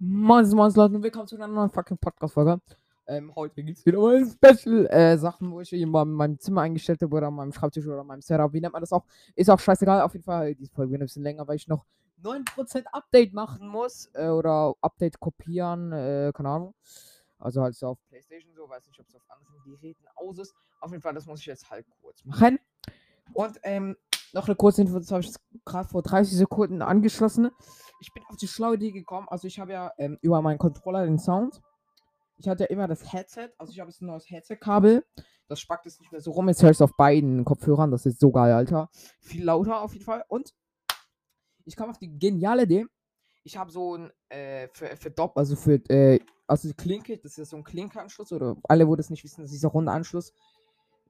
Moin, moin, Leute, und willkommen zu einer neuen fucking Podcast-Folge. Ähm, heute es wieder mal Special-Sachen, wo ich irgendwo in meinem Zimmer eingestellt habe oder an meinem Schreibtisch oder an meinem Setup. Wie nennt man das auch? Ist auch scheißegal. Auf jeden Fall, diese Folge wird ein bisschen länger, weil ich noch 9% Update machen muss. Äh, oder Update kopieren, äh, keine Ahnung. Also halt so auf Playstation so, weiß nicht, ob es auf anderen Geräten aus ist. Auf jeden Fall, das muss ich jetzt halt kurz machen. Und ähm, noch eine kurze Info, das habe ich gerade vor 30 Sekunden angeschlossen. Ich bin auf die schlaue Idee gekommen. Also ich habe ja ähm, über meinen Controller den Sound. Ich hatte ja immer das Headset. Also ich habe jetzt ein neues Headset-Kabel. Das spackt es nicht mehr so rum. Jetzt ich es auf beiden Kopfhörern. Das ist so geil, Alter. Viel lauter auf jeden Fall. Und ich kam auf die geniale Idee. Ich habe so ein äh, für, für Dopp, also für äh, also die Klinke, das ist so ein Klinkeanschluss oder alle, wo das nicht wissen, das ist dieser runde Anschluss,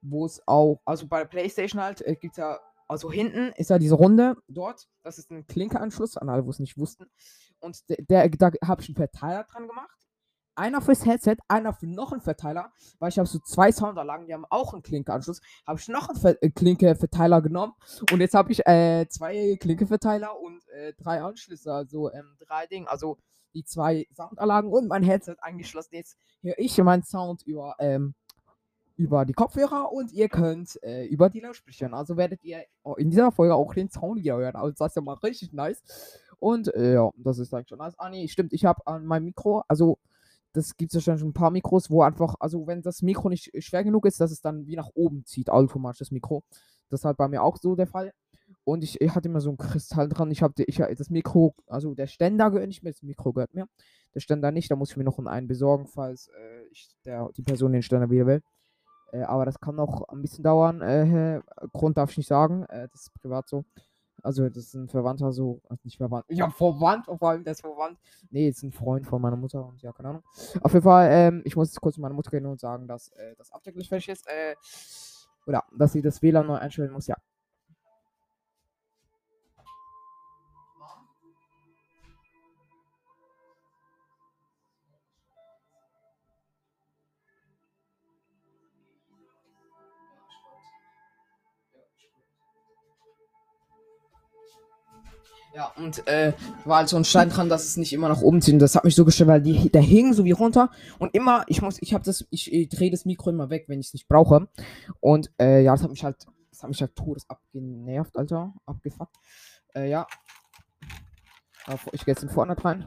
wo es auch, also bei der Playstation halt, äh, gibt es ja also hinten ist ja diese Runde dort. Das ist ein Klinkeanschluss, an alle, wo es nicht wussten. Und der, der da habe ich einen Verteiler dran gemacht. Einer fürs Headset, einer für noch einen Verteiler, weil ich habe so zwei Soundanlagen, die haben auch einen Klinkeanschluss. Habe ich noch einen Ver äh, Klinke-Verteiler genommen und jetzt habe ich äh, zwei Klinke-Verteiler und äh, drei Anschlüsse, also ähm, drei Dinge, also die zwei Soundanlagen und mein Headset angeschlossen. Jetzt höre ich meinen Sound über ähm, über die Kopfhörer und ihr könnt äh, über die Lautsprecher. Also werdet ihr in dieser Folge auch den Sound hier hören. Also das ist ja mal richtig nice. Und äh, ja, das ist eigentlich schon nice. Ah nee, stimmt, ich habe an meinem Mikro, also das gibt es ja schon ein paar Mikros, wo einfach, also wenn das Mikro nicht schwer genug ist, dass es dann wie nach oben zieht, automatisch das Mikro. Das ist halt bei mir auch so der Fall. Und ich, ich hatte immer so ein Kristall dran. Ich habe ich, das Mikro, also der Ständer gehört nicht mehr, das Mikro gehört mir. Der Ständer nicht, da muss ich mir noch einen besorgen, falls äh, ich der, die Person den Ständer wieder will. Äh, aber das kann noch ein bisschen dauern. Äh, Grund darf ich nicht sagen. Äh, das ist privat so. Also, das ist ein Verwandter so. Also nicht verwandt. Ja, verwandt, vor allem der ist verwandt. Nee, ist ein Freund von meiner Mutter und ja, keine Ahnung. Auf jeden Fall, ähm, ich muss jetzt kurz zu meiner Mutter gehen und sagen, dass äh, das abdecklich fertig ist. Äh, oder dass sie das WLAN neu einstellen muss, ja. Ja, und äh, war halt so ein Stein dran, dass es nicht immer nach oben zieht. Und das hat mich so gestört, weil die, der hing so wie runter. Und immer, ich muss, ich habe das, ich, ich drehe das Mikro immer weg, wenn ich es nicht brauche. Und äh, ja, das hat mich halt, das hat mich halt todes abgenervt, Alter. Abgefuckt. Äh, ja. Ich gehe jetzt in Fortnite rein.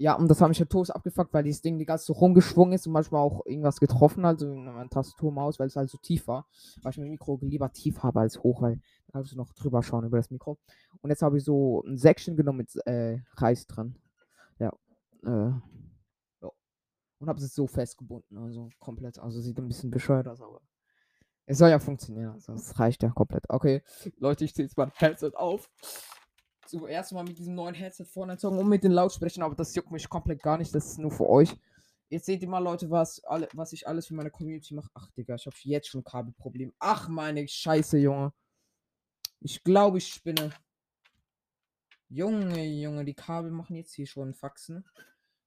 Ja, und das hat mich halt todes abgefuckt, weil dieses Ding die ganze so rumgeschwungen ist und manchmal auch irgendwas getroffen hat, so in meiner Tastatur, Maus, weil es halt so tief war. Weil ich mein Mikro lieber tief habe als hoch, weil da kannst du noch drüber schauen über das Mikro. Und jetzt habe ich so ein Säckchen genommen mit äh, Reis dran. Ja. Äh, ja. Und habe es so festgebunden, also komplett. Also sieht ein bisschen bescheuert aus, aber es soll ja funktionieren. Also es reicht ja komplett. Okay, Leute, ich ziehe jetzt mein Headset auf zuerst mal mit diesem neuen Headset vorne zogen und mit den Lautsprechern, aber das juckt mich komplett gar nicht. Das ist nur für euch. Jetzt seht ihr mal, Leute, was, alle, was ich alles für meine Community mache. Ach, Digga, ich habe jetzt schon Kabelproblem. Ach, meine Scheiße, Junge. Ich glaube, ich spinne. Junge, Junge, die Kabel machen jetzt hier schon Faxen.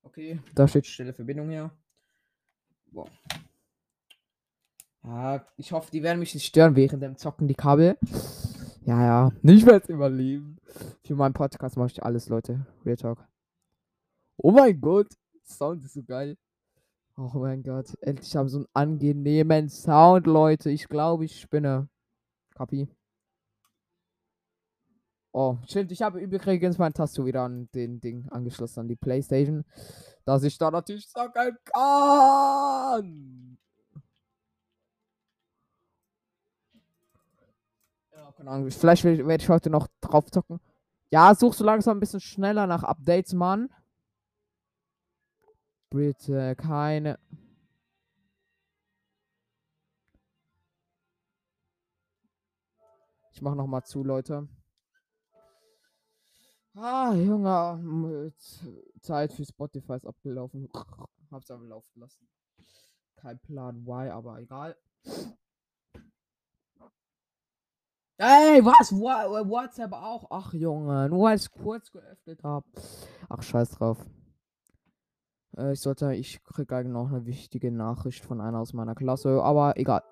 Okay, da steht stille Verbindung her. Boah. Ja, ich hoffe, die werden mich nicht stören während dem Zocken, die Kabel. Ja, ja. Ich werde es überleben. Für meinen Podcast mache ich alles, Leute. Real Talk. Oh mein Gott. Sound ist so geil. Oh mein Gott. Endlich haben so einen angenehmen Sound, Leute. Ich glaube, ich spinne. Kapi. Oh, stimmt. Ich habe übrigens mein Tastatur wieder an den Ding angeschlossen, an die Playstation. Dass ich da natürlich zocken kann. Keine Ahnung. Vielleicht werde ich heute noch drauf zocken. Ja, suchst du langsam ein bisschen schneller nach Updates, Mann. Bitte, keine. Ich mache noch mal zu, Leute. Ah, Junge, Zeit für Spotify ist abgelaufen. Hab's aber laufen lassen. Kein Plan, why, aber egal. Ey, was? WhatsApp auch? Ach, Junge, nur es kurz geöffnet habe. Ach, scheiß drauf. Äh, ich sollte, ich kriege eigentlich noch eine wichtige Nachricht von einer aus meiner Klasse, aber egal.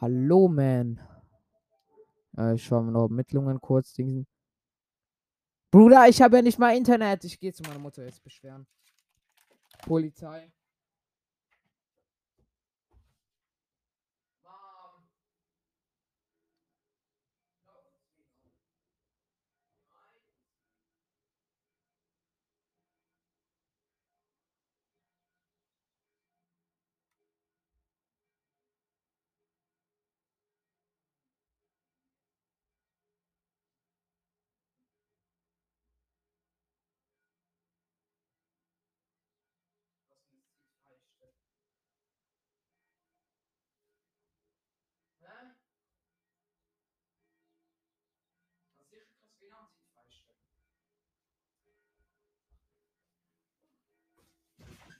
Hallo, man. Äh, ich schaue mir noch Ermittlungen kurz. Ding. Bruder, ich habe ja nicht mal Internet. Ich gehe zu meiner Mutter jetzt beschweren. Polizei.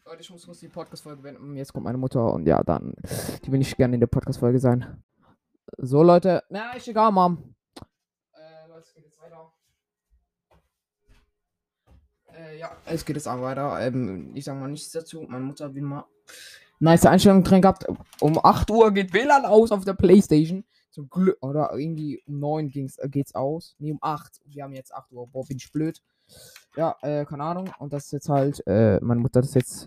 Leute, ich muss kurz die Podcast-Folge beenden. Jetzt kommt meine Mutter und ja, dann. Die will ich gerne in der Podcast-Folge sein. So, Leute. Na, ist egal, Mom. Äh, Leute, es geht jetzt weiter. Äh, ja, es geht jetzt auch weiter. Ähm, ich sag mal nichts dazu. Meine Mutter will mal nice Einstellung drin gehabt. Um 8 Uhr geht WLAN aus auf der Playstation. Zum Glück. Oder irgendwie um 9 ging's, äh, geht's aus. Nee, um 8. Wir haben jetzt 8 Uhr. Boah, bin ich blöd. Ja, äh, keine Ahnung. Und das ist jetzt halt, äh, meine Mutter das jetzt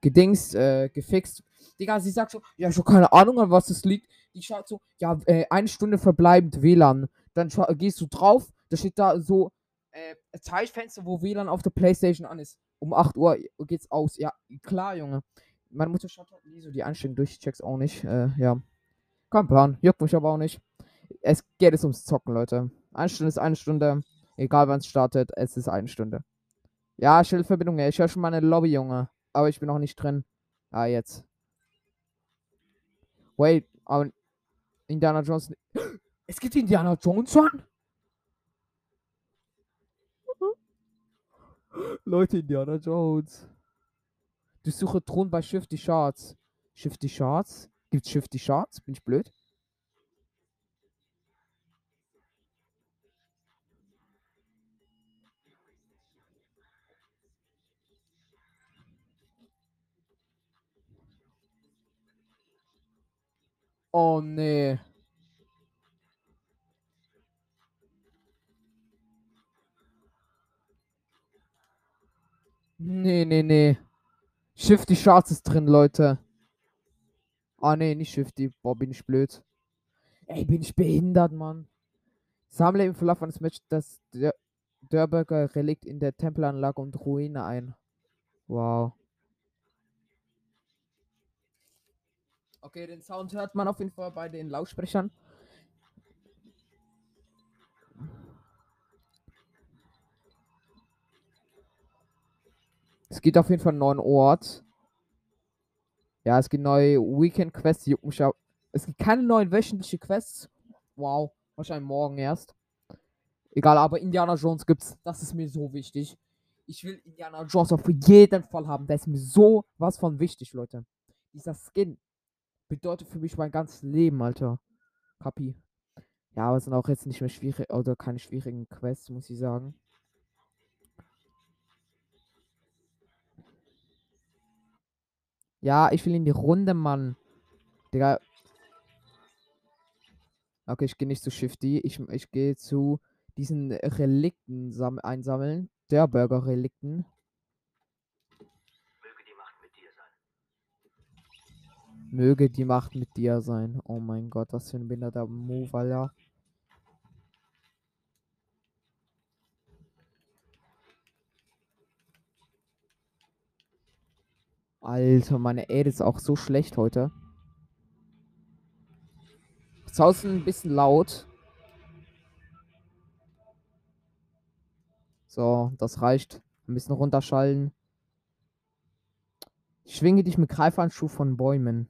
gedingst, äh, gefixt. Digga, sie sagt so, ja, ich habe keine Ahnung, an was das liegt. Die schaut so, ja, äh, eine Stunde verbleibend WLAN. Dann gehst du drauf, da steht da so, äh, Zeitfenster, wo WLAN auf der Playstation an ist. Um 8 Uhr geht's aus. Ja, klar, Junge. Meine Mutter schaut halt nie so die Einstellung durch, check's auch nicht. Äh, ja. Kein Plan, juckt mich aber auch nicht. Es geht es ums Zocken, Leute. Eine Stunde ist eine Stunde. Egal wann es startet, es ist eine Stunde. Ja, Schildverbindung, ich höre schon meine Lobby, Junge. Aber ich bin noch nicht drin. Ah, jetzt. Wait, aber Indiana Jones. Es gibt Indiana Jones an? Leute, Indiana Jones. Du suche Thron bei Shifty Charts. Shifty Charts? Gibt's Shifty Charts? Bin ich blöd? Oh nee. Nee, nee, nee. Shifty Charts ist drin, Leute. Ah, nee, nicht Shifty. Boah, bin ich blöd. Ey, bin ich behindert, Mann. Sammle im Verlauf eines Matches das Dörberger Relikt in der Tempelanlage und Ruine ein. Wow. Okay, den Sound hört man auf jeden Fall bei den Lautsprechern. Es gibt auf jeden Fall einen neuen Ort. Ja, es gibt neue mich auch. Es gibt keine neuen wöchentlichen Quests. Wow, wahrscheinlich morgen erst. Egal, aber Indiana Jones gibt's. Das ist mir so wichtig. Ich will Indiana Jones auf jeden Fall haben. Der ist mir so was von wichtig, Leute. Dieser Skin bedeutet für mich mein ganzes Leben, Alter. Kapi. Ja, aber es sind auch jetzt nicht mehr schwierig oder keine schwierigen Quests, muss ich sagen. Ja, ich will in die Runde, Mann. Digga. Okay, ich gehe nicht zu Shifty. Ich, ich gehe zu diesen Relikten einsammeln. Der Burger-Relikten. Möge die Macht mit dir sein. Oh mein Gott, was für ein behinderter Move, Alter. Alter, meine Aid ist auch so schlecht heute. Das Haus ist ein bisschen laut. So, das reicht. Ein bisschen runterschallen. Ich schwinge dich mit Greifandschuh von Bäumen.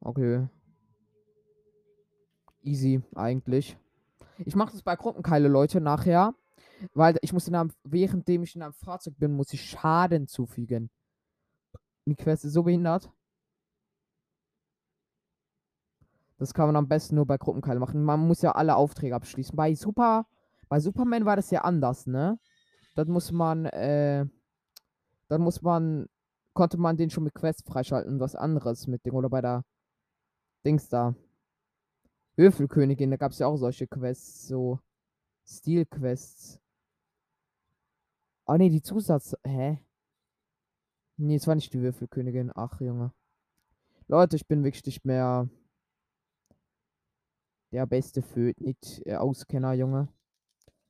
Okay. Easy, eigentlich. Ich mache das bei Gruppenkeile, Leute, nachher. Weil ich muss in einem, währenddem ich in einem Fahrzeug bin, muss ich Schaden zufügen. Die Quest ist so behindert. Das kann man am besten nur bei Gruppenkeile machen. Man muss ja alle Aufträge abschließen. Bei Super, bei Superman war das ja anders, ne? Das muss man, äh, dann muss man, konnte man den schon mit Quests freischalten, was anderes mit dem, oder bei der Dings da. Würfelkönigin, da gab es ja auch solche Quests, so Stil-Quests. Ah ne, die Zusatz. Hä? Nee, es war nicht die Würfelkönigin. Ach, Junge. Leute, ich bin wirklich nicht mehr der beste Föt, nicht äh, Auskenner, Junge.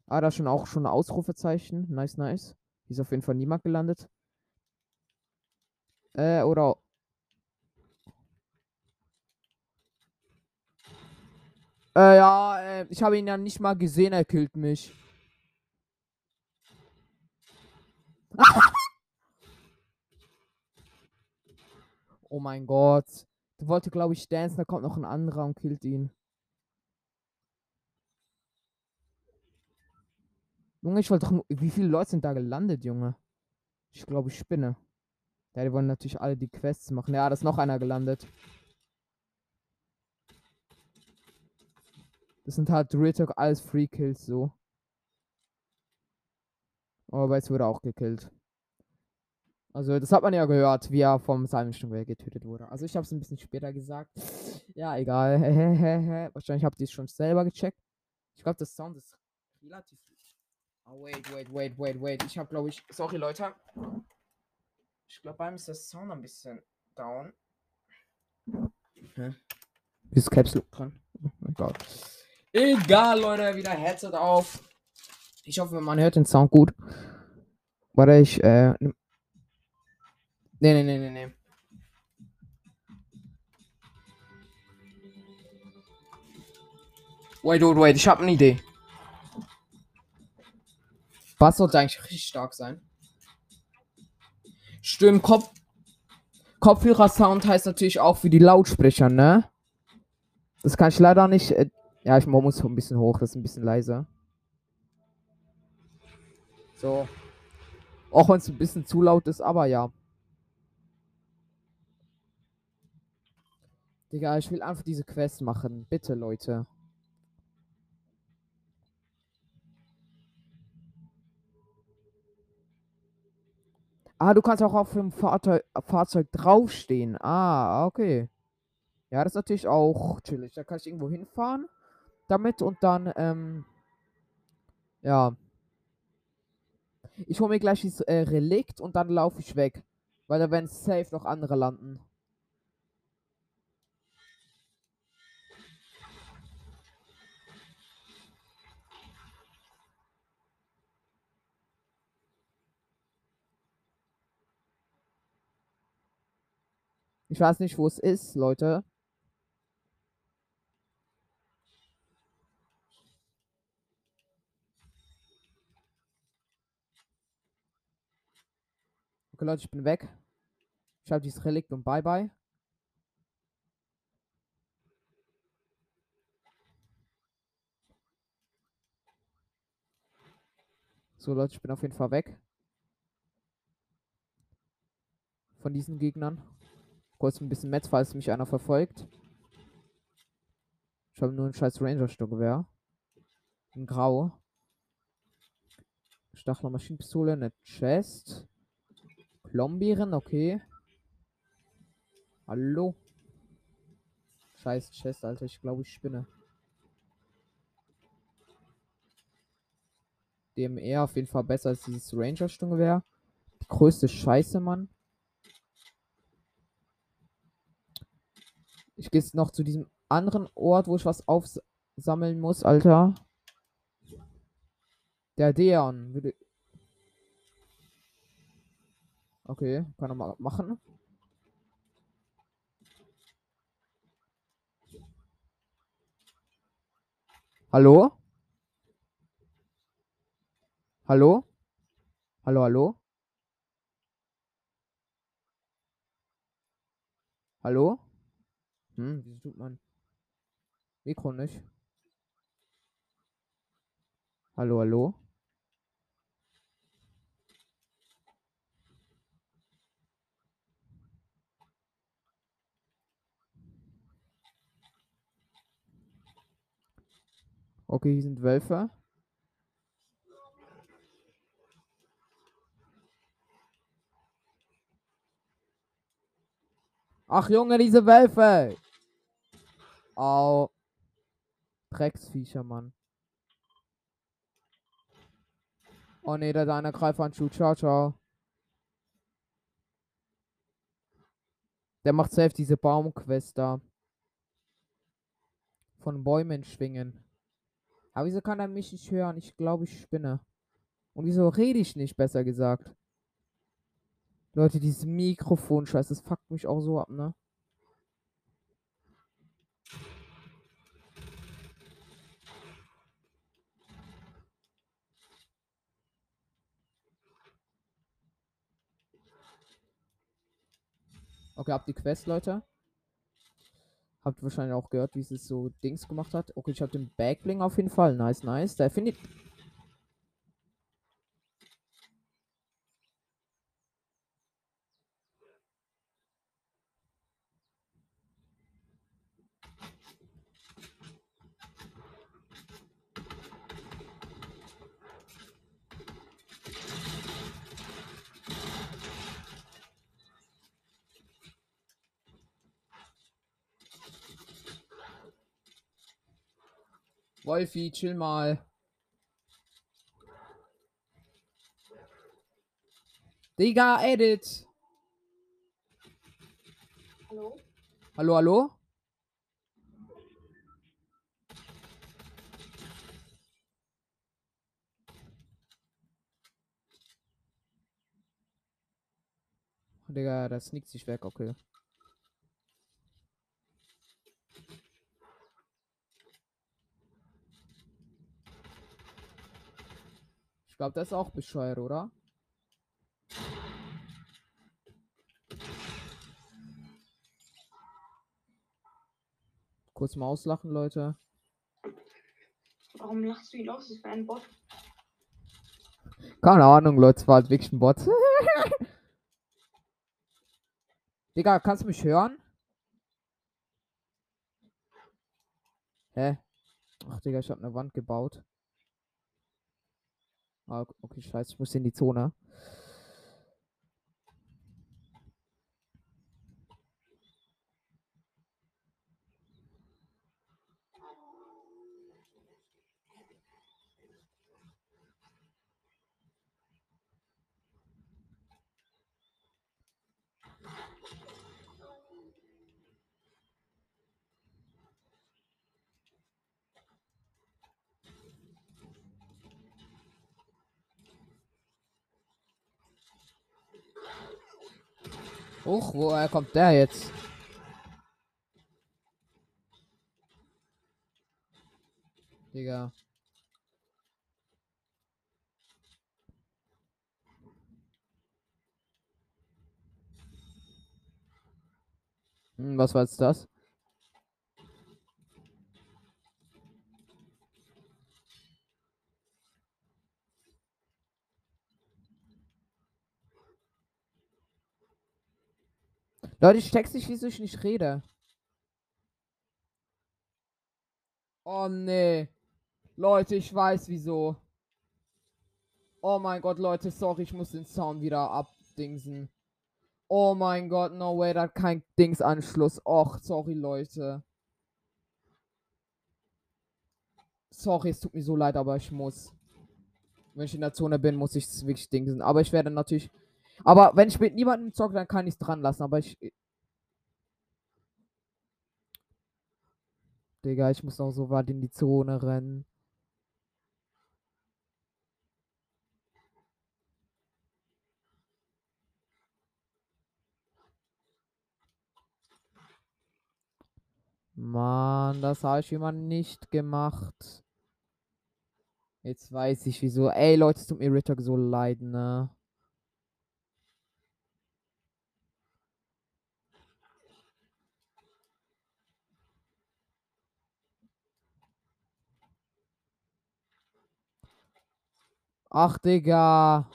Ah, da schon auch schon ein Ausrufezeichen. Nice, nice. Ist auf jeden Fall niemand gelandet. Äh, oder. Äh, ja, äh, ich habe ihn ja nicht mal gesehen, er killt mich. oh mein Gott. Der wollte, glaube ich, dancen, da kommt noch ein anderer und killt ihn. Junge, ich wollte doch. Wie viele Leute sind da gelandet, Junge? Ich glaube, ich spinne. Ja, die wollen natürlich alle die Quests machen. Ja, da ist noch einer gelandet. Das sind halt Retalk alles Free Kills so. Aber jetzt wurde auch gekillt. Also, das hat man ja gehört, wie er vom Salmenstunge getötet wurde. Also, ich habe es ein bisschen später gesagt. Ja, egal. Wahrscheinlich habt ihr es schon selber gecheckt. Ich glaube, das Sound ist relativ Oh, wait, wait, wait, wait, wait. Ich habe, glaube ich. Sorry, Leute. Ich glaube, beim ist das Sound ein bisschen down. Hä? Ist Caps Look dran? Oh mein Gott. Egal, Leute. Wieder Headset auf. Ich hoffe, man hört den Sound gut. Warte, ich, äh. Nee, nee, nee, nee, nee. Wait, wait, wait. Ich habe eine Idee. Bass sollte eigentlich richtig stark sein. Stimmt, Kopf. Kopfhörer-Sound heißt natürlich auch für die Lautsprecher, ne? Das kann ich leider nicht. Äh, ja, ich muss ein bisschen hoch, das ist ein bisschen leiser. So. Auch wenn es ein bisschen zu laut ist, aber ja. Digga, ich will einfach diese Quest machen. Bitte, Leute. Ah, du kannst auch auf dem Fahrzeug, Fahrzeug draufstehen. Ah, okay. Ja, das ist natürlich auch chillig. Da kann ich irgendwo hinfahren damit und dann, ähm, ja. Ich hole mir gleich dieses äh, Relikt und dann laufe ich weg. Weil da werden safe noch andere landen. Ich weiß nicht, wo es ist, Leute. Okay, Leute, ich bin weg. Ich habe dieses Relikt und bye bye. So, Leute, ich bin auf jeden Fall weg. Von diesen Gegnern. Kurz ein bisschen Metz, falls mich einer verfolgt. Ich habe nur ein scheiß Ranger-Sturmgewehr. In Grau. Stachler Maschinenpistole, eine Chest. Klombeeren, okay. Hallo. Scheiß Chest, Alter. Ich glaube, ich spinne. DMR auf jeden Fall besser als dieses Ranger-Sturmgewehr. Die größte Scheiße, Mann. Ich gehe jetzt noch zu diesem anderen Ort, wo ich was aufsammeln muss, Alter. Der Deon würde. Okay, kann er mal machen. Hallo? Hallo? Hallo, hallo? Hallo? Hm, wieso tut man Mikro nicht? Hallo, hallo? Okay, hier sind Wölfe. Ach Junge, diese Wölfe! Au. Drecksviecher, Mann. Oh ne, da ist einer Greifhandschuh. Ciao, ciao. Der macht selbst diese Baumquest da. Von Bäumen schwingen. Aber wieso kann er mich nicht hören? Ich glaube, ich spinne. Und wieso rede ich nicht, besser gesagt? Leute, dieses Mikrofon-Scheiß, das fuckt mich auch so ab, ne? Okay, ab die Quest, Leute. Habt wahrscheinlich auch gehört, wie es so Dings gemacht hat. Okay, ich habe den Backbling auf jeden Fall. Nice, nice. Der findet. Wolfi, chill mal. Digga, edit. Hallo? Hallo, hallo? Digga, das sneakt sich weg, okay. Ich glaube, das ist auch bescheuert, oder? Kurz mal auslachen, Leute. Warum lachst du ihn aus? Das wäre ein Bot. Keine Ahnung, Leute, es war halt wirklich ein Bot. Digga, kannst du mich hören? Hä? Ach, Digga, ich hab eine Wand gebaut. Ah, okay, scheiße, ich muss in die Zone. Uch, woher kommt der jetzt? Digga. Hm, was war jetzt das? Leute, ich check's nicht, wieso ich nicht rede. Oh nee. Leute, ich weiß wieso. Oh mein Gott, Leute, sorry, ich muss den Sound wieder abdingsen. Oh mein Gott, no way, da hat kein Dingsanschluss. Och, sorry, Leute. Sorry, es tut mir so leid, aber ich muss. Wenn ich in der Zone bin, muss ich es wirklich dingsen. Aber ich werde natürlich. Aber wenn ich mit niemandem zocke, dann kann ich es dran lassen. Aber ich. Digga, ich muss noch so weit in die Zone rennen. Mann, das habe ich immer nicht gemacht. Jetzt weiß ich wieso. Ey, Leute, es tut mir Ritter so leid, ne? Ach, Digga.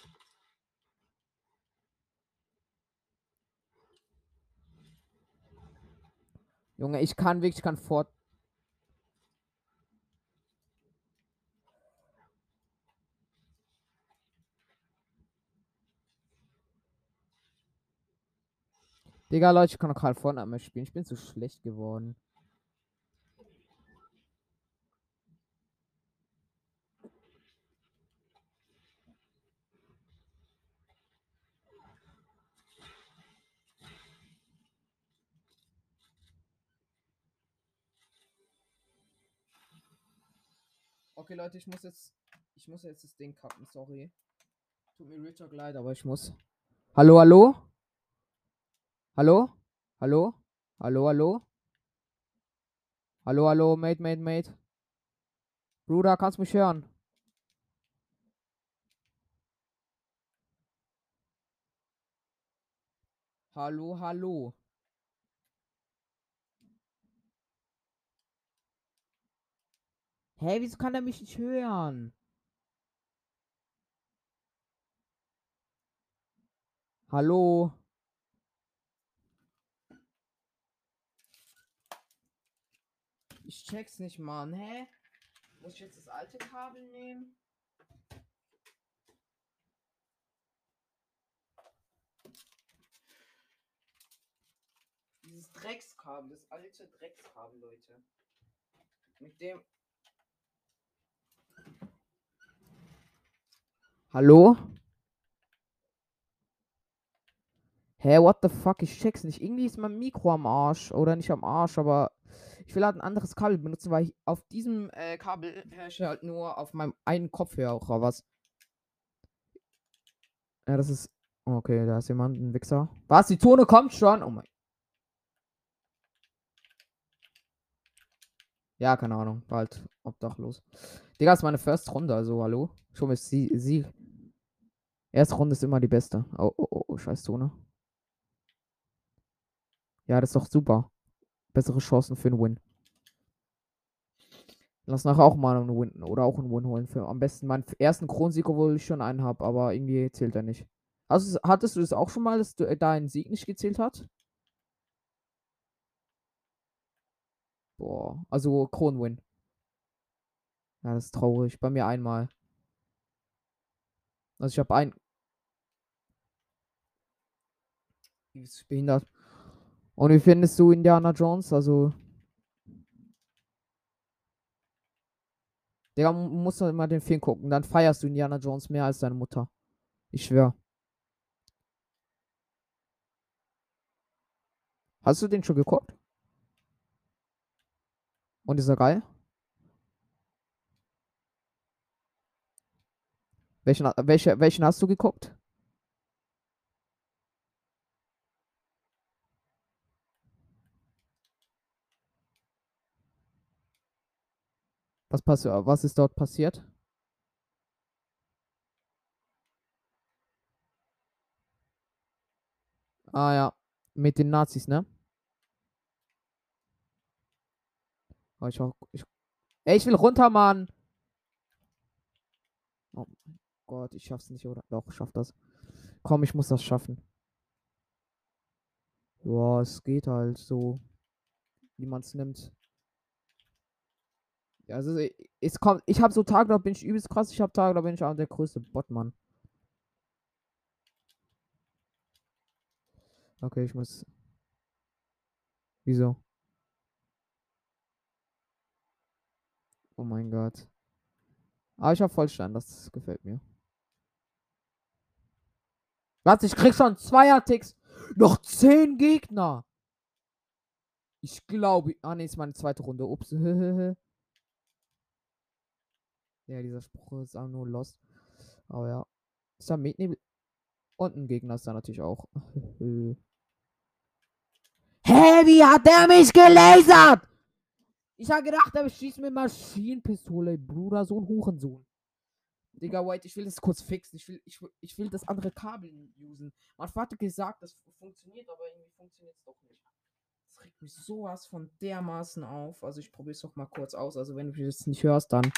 Junge, ich kann wirklich, ich kann fort. Digga, Leute, ich kann noch kein Fortnite mehr spielen. Ich bin zu schlecht geworden. Okay, Leute, ich muss jetzt. Ich muss jetzt das Ding kappen, sorry. Tut mir Richard leid, aber ich muss. Hallo, hallo? Hallo? Hallo? Hallo, hallo? Hallo, hallo, Mate, Mate, Mate. Bruder, kannst mich hören? Hallo, hallo. Hä, wieso kann er mich nicht hören? Hallo? Ich check's nicht, Mann. Hä? Muss ich jetzt das alte Kabel nehmen? Dieses Dreckskabel, das alte Dreckskabel, Leute. Mit dem. Hallo? Hä, what the fuck? Ich check's nicht. Irgendwie ist mein Mikro am Arsch. Oder nicht am Arsch, aber ich will halt ein anderes Kabel benutzen, weil ich auf diesem äh, Kabel herrsche halt nur auf meinem einen Kopfhörer was. Ja, das ist. Okay, da ist jemand, ein Wichser. Was? Die Tone kommt schon? Oh mein. Ja, keine Ahnung. Bald obdachlos. Digga, ist meine First Runde, also hallo. Schon ist sie, sie. Erste Runde ist immer die beste. Oh, oh, oh, oh scheiß Tone. Ja, das ist doch super. Bessere Chancen für einen Win. Lass nachher auch mal einen Win oder auch einen Win holen. Für am besten meinen ersten Kronsieg, obwohl ich schon einen habe, aber irgendwie zählt er nicht. Also, hattest du das auch schon mal, dass du, äh, dein Sieg nicht gezählt hat? Boah, also Kronwin. Ja, das ist traurig. Bei mir einmal. Also ich habe ein. Wie ist behindert? Und wie findest du Indiana Jones? Also. Digga, musst du immer den Film gucken. Dann feierst du Indiana Jones mehr als deine Mutter. Ich schwör. Hast du den schon geguckt? Und ist er geil? Welchen, welche, welchen hast du geguckt? Was, pass was ist dort passiert? Ah ja, mit den Nazis, ne? Oh, ich, ich, ey, ich will runter, Mann. Oh mein Gott, ich schaff's nicht, oder? Doch, ich schaff das. Komm, ich muss das schaffen. Boah, es geht halt so, wie man es nimmt. Also es kommt, ich habe so Tage, da bin ich übelst krass, ich habe Tage, da bin ich auch der größte Botmann. Okay, ich muss. Wieso? Oh mein Gott. Aber ich habe Vollstein, das gefällt mir. Was? Ich krieg schon Zweier-Ticks. Noch zehn Gegner. Ich glaube. Ah, ne, ist meine zweite Runde. Ups. ja, dieser Spruch ist auch nur lost. Aber ja. Ist da Mietnebel. Und ein Gegner ist da natürlich auch. Hä, wie hat der mich gelasert? Ich habe gedacht, er schießt mit Maschinenpistole, Bruder, so ein Hurensohn. Digga, White, ich will das kurz fixen. Ich will, ich, ich will das andere Kabel usen. Mein Vater gesagt, das funktioniert, aber irgendwie funktioniert es doch nicht. Das regt mich sowas von dermaßen auf. Also ich probiere es doch mal kurz aus. Also wenn du das nicht hörst, dann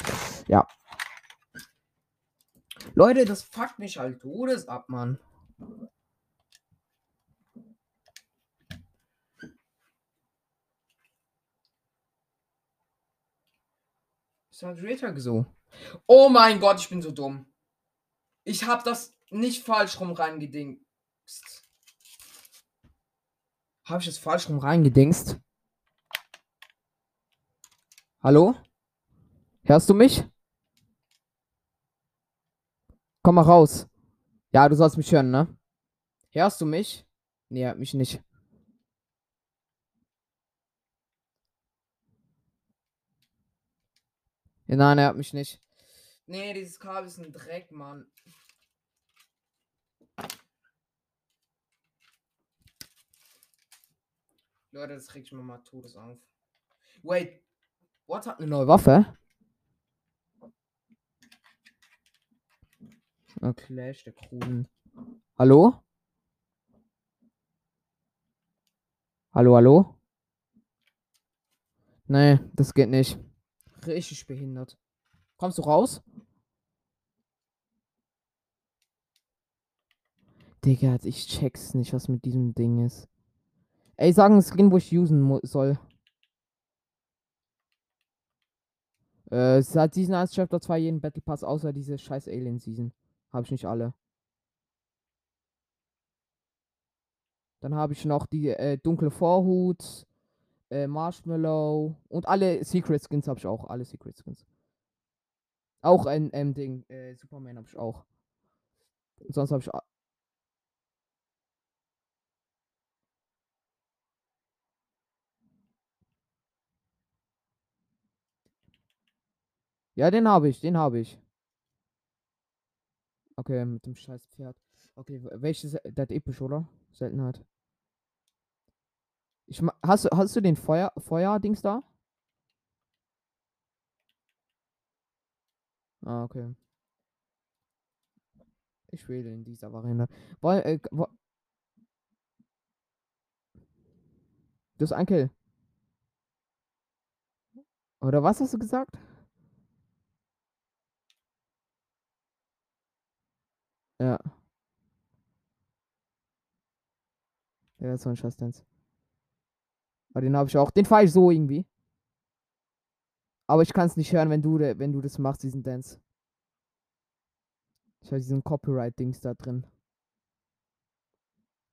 ja. Leute, das fuckt mich halt todes ab, Mann. Ist halt Rater so. Oh mein Gott, ich bin so dumm. Ich hab das nicht falsch rum reingedingst. Habe ich das falsch rum reingedingst? Hallo? Hörst du mich? Komm mal raus. Ja, du sollst mich hören, ne? Hörst du mich? Nee, mich nicht. Nein, er hat mich nicht. Nee, dieses Kabel ist ein Dreck, Mann. Leute, das regt mir mal Todes auf. Wait, what hat eine neue Waffe? Oh, Clash der Kruden. Hallo? Hallo, hallo? Nee, das geht nicht. Richtig behindert. Kommst du raus? Digga, ich check's nicht, was mit diesem Ding ist. Ey, sagen Skin, wo ich usen soll. Äh, seit Season 1 Chapter 2 jeden Battle Pass, außer diese scheiß Alien Season. Habe ich nicht alle. Dann habe ich noch die äh, dunkle Vorhut, äh, Marshmallow und alle Secret Skins habe ich auch. Alle Secret Skins. Auch ein ähm, Ding, äh, Superman habe ich auch. Und sonst habe ich. Ja, den habe ich, den habe ich. Okay, mit dem scheiß Pferd. Okay, welches? Das episch, oder? Seltenheit. Ich hast, du- hast du den Feuer, Feuer-Dings da? Ah, okay. Ich wähle in dieser Variante. Woll, äh, du hast ein Kill. Oder was hast du gesagt? Ja. Ja, das war ein scheiß Dance. Aber den habe ich auch. Den fahre ich so irgendwie. Aber ich kann es nicht hören, wenn du, wenn du das machst, diesen Dance. Ich habe diesen Copyright-Dings da drin.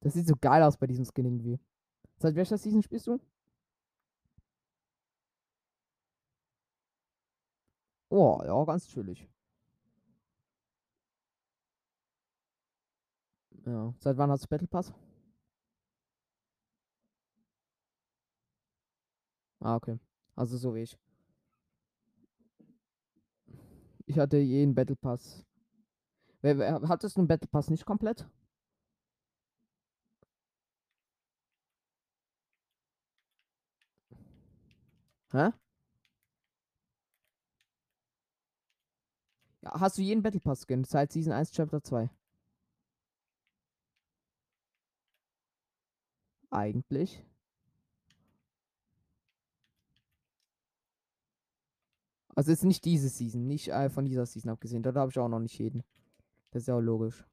Das sieht so geil aus bei diesem Skin irgendwie. Seit welcher Season spielst du? Oh, ja, ganz chillig. Ja. Seit wann hast du Battle Pass? Ah, okay. Also so wie ich. Ich hatte jeden Battle Pass. Wer, wer, hattest du einen Battle Pass nicht komplett? Hä? Ja, hast du jeden Battle Pass Skin seit Season 1 Chapter 2? Eigentlich. Also ist nicht diese Season, nicht äh, von dieser Season abgesehen. Da habe ich auch noch nicht jeden. Das ist ja auch logisch.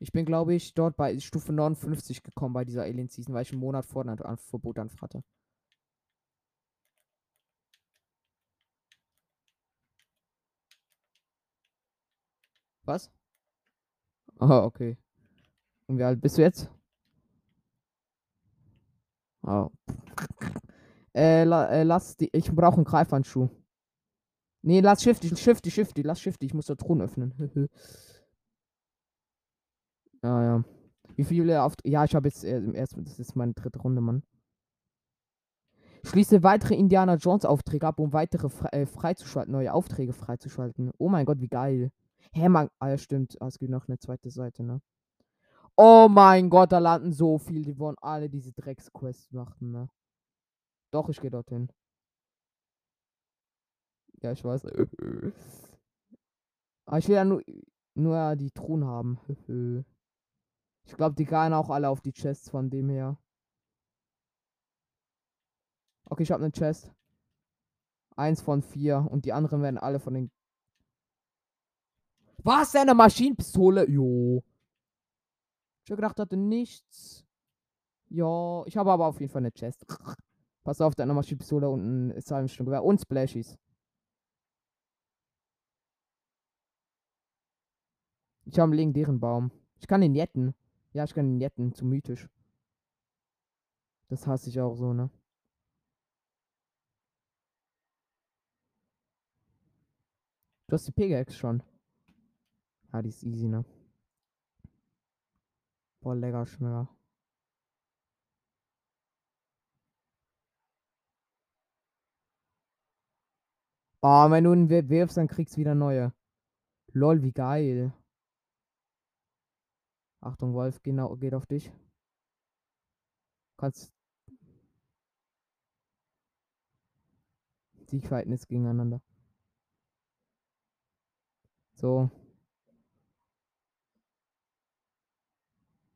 Ich bin, glaube ich, dort bei Stufe 59 gekommen bei dieser Alien Season, weil ich einen Monat vor ein An Verbot hatte. Was? Ah, okay. Und wie alt bist du jetzt? Oh. Äh, la, äh, lass die. Ich brauche einen Greifhandschuh. Nee, lass Shifty, Shifty, Shifty, lass Shifty. Ich muss da Thron öffnen. ja, ja. Wie viele auf. Ja, ich habe jetzt äh, ersten. Das ist meine dritte Runde, Mann. Schließe weitere Indiana Jones Aufträge ab, um weitere fre äh, freizuschalten, neue Aufträge freizuschalten. Oh mein Gott, wie geil. Hä, man. Ah, stimmt. Ah, es gibt noch eine zweite Seite, ne? Oh mein Gott, da landen so viele. Die wollen alle diese Drecksquests machen, ne? Doch, ich gehe dorthin. Ja, ich weiß. Aber ich will ja nur, nur die Truhen haben. ich glaube, die gehen auch alle auf die Chests von dem her. Okay, ich habe eine Chest. Eins von vier. Und die anderen werden alle von den. Was? Eine Maschinenpistole? Jo. Ich hab gedacht, hatte nichts. Ja, ich habe aber auf jeden Fall eine Chest. Pass auf, deine Maschinenpistole und ein Salmsturmgewehr und Splashies. Ich habe einen legendären Baum. Ich kann ihn jetten. Ja, ich kann ihn jetten. Zu mythisch. Das hasse ich auch so, ne? Du hast die Pickaxe schon. Ja, die ist easy, ne? Boah, lecker schneller. Oh, ah, wenn du einen wirfst, dann kriegst du wieder neue. Lol, wie geil. Achtung, Wolf, genau, geht auf dich. Kannst. Siegverhältnis gegeneinander. So.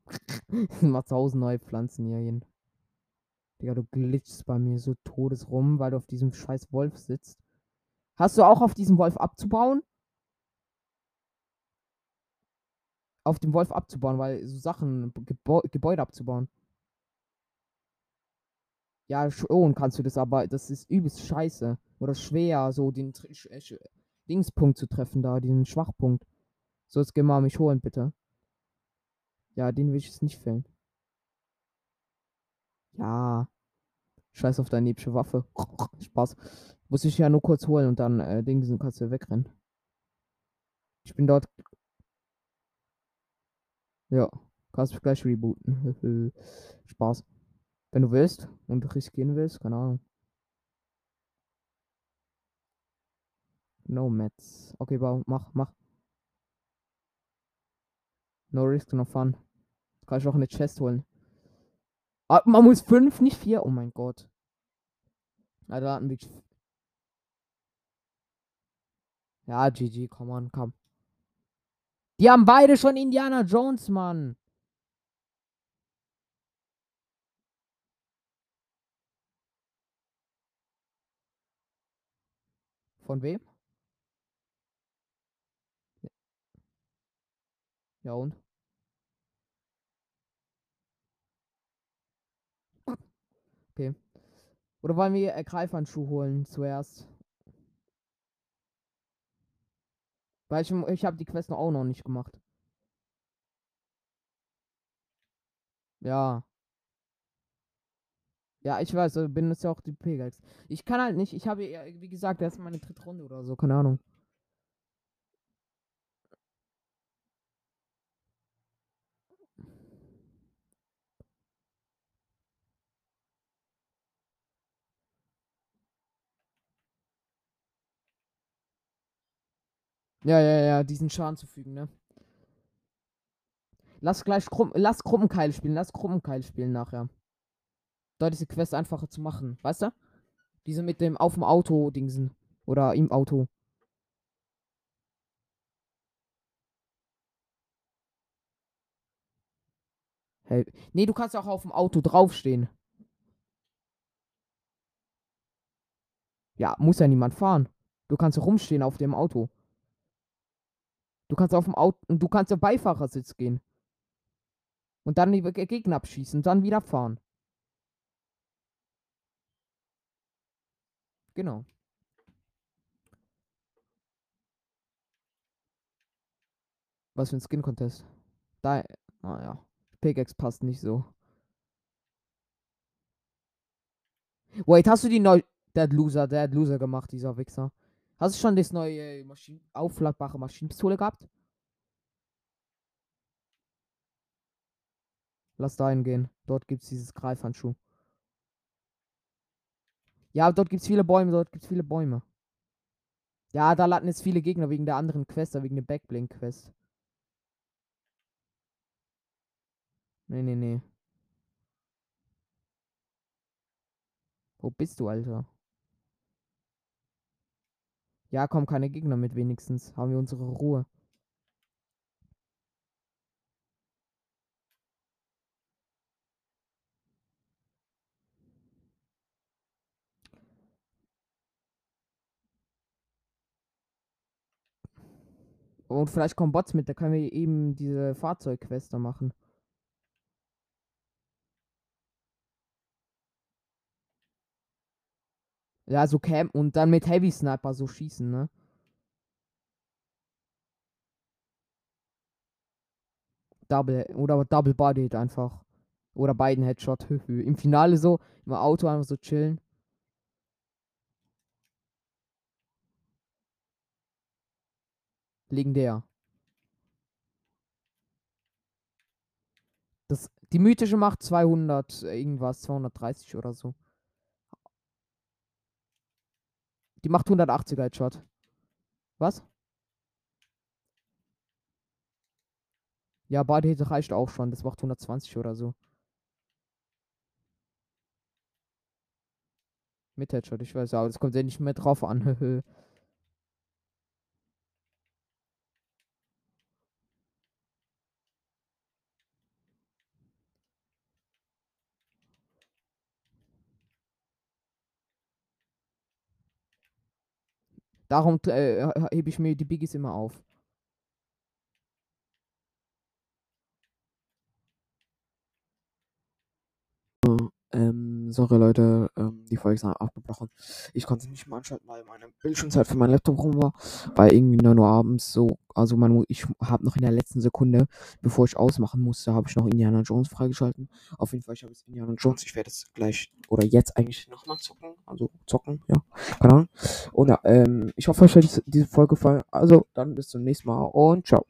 Mal tausend neue Pflanzen hier hin. Digga, du glitschst bei mir so todes rum, weil du auf diesem scheiß Wolf sitzt. Hast du auch auf diesem Wolf abzubauen? Auf dem Wolf abzubauen, weil so Sachen, Gebäu Gebäude abzubauen. Ja, schon kannst du das, aber das ist übelst scheiße. Oder schwer, so den Dingspunkt zu treffen da, diesen Schwachpunkt. So, jetzt geh mal mich holen, bitte. Ja, den will ich jetzt nicht fällen. Ja. Scheiß auf deine epische Waffe. Spaß. Muss ich ja nur kurz holen und dann äh, Dingsen kannst du wegrennen. Ich bin dort. Ja, kannst du gleich rebooten. Spaß. Wenn du willst und riskieren willst, keine Ahnung. No Mets. Okay, mach, mach. No risk, no fun. Kann ich auch eine Chest holen. Ah, man muss fünf, nicht vier. Oh mein Gott. Na, da hatten wir. Ja, GG, komm on, komm. Die haben beide schon Indiana Jones, Mann. Von wem? Ja und? Okay. Oder wollen wir äh, Greifhandschuh holen zuerst? Weil ich, ich habe die Quest auch noch nicht gemacht. Ja. Ja, ich weiß, äh, benutzt ja auch die Pegax. Ich kann halt nicht, ich habe, wie gesagt, erst meine dritte Runde oder so, keine Ahnung. Ja, ja, ja, diesen Schaden zufügen, ne? Lass gleich Gruppen, lass Gruppenkeil spielen, lass Gruppenkeil spielen nachher. Ist die Quest einfacher zu machen, weißt du? Diese mit dem auf dem Auto Dingsen. Oder im Auto. Hey. Nee, du kannst auch auf dem Auto draufstehen. Ja, muss ja niemand fahren. Du kannst rumstehen auf dem Auto. Du kannst auf dem Auto und du kannst auf Beifahrersitz gehen. Und dann die Ge- Gegner abschießen, dann wieder fahren. Genau. Was für ein Skin-Contest. Da, ah ja. Pickaxe passt nicht so. Wait, hast du die neu... Der hat Loser, der hat Loser gemacht, dieser Wichser. Hast du schon das neue Maschinen aufladbare Maschinenpistole gehabt? Lass da hingehen. Dort gibt's dieses Greifhandschuh. Ja, dort gibt's viele Bäume, dort gibt's viele Bäume. Ja, da landen jetzt viele Gegner wegen der anderen Quest, wegen der Backblink-Quest. Nee, nee, nee. Wo bist du, Alter? Ja, kommen keine Gegner mit wenigstens. Haben wir unsere Ruhe. Und vielleicht kommen Bots mit, da können wir eben diese Fahrzeugquest da machen. Ja, so Camp und dann mit Heavy Sniper so schießen, ne? Double oder Double Bodied einfach. Oder beiden Headshot. Im Finale so, im Auto einfach so chillen. Legendär. Das, die mythische macht 200 irgendwas, 230 oder so. Die macht 180er Headshot. Was? Ja, Body Hit reicht auch schon. Das macht 120 oder so. Mit Headshot, ich weiß, aber das kommt ja nicht mehr drauf an. Darum äh, hebe ich mir die Biggies immer auf. Ähm, sorry Leute, ähm, die Folge ist abgebrochen. Ich konnte es nicht mal anschalten, weil meine Bildschirmzeit für meinen Laptop rum war. Weil irgendwie 9 Uhr abends so, also man, ich habe noch in der letzten Sekunde, bevor ich ausmachen musste, habe ich noch Indiana Jones freigeschalten. Auf jeden Fall, ich habe jetzt Indiana Jones. Ich werde es gleich oder jetzt eigentlich nochmal zocken. Also zocken, ja. Keine Ahnung. Und ja, ähm, ich hoffe, euch hat diese Folge gefallen. Also, dann bis zum nächsten Mal und ciao.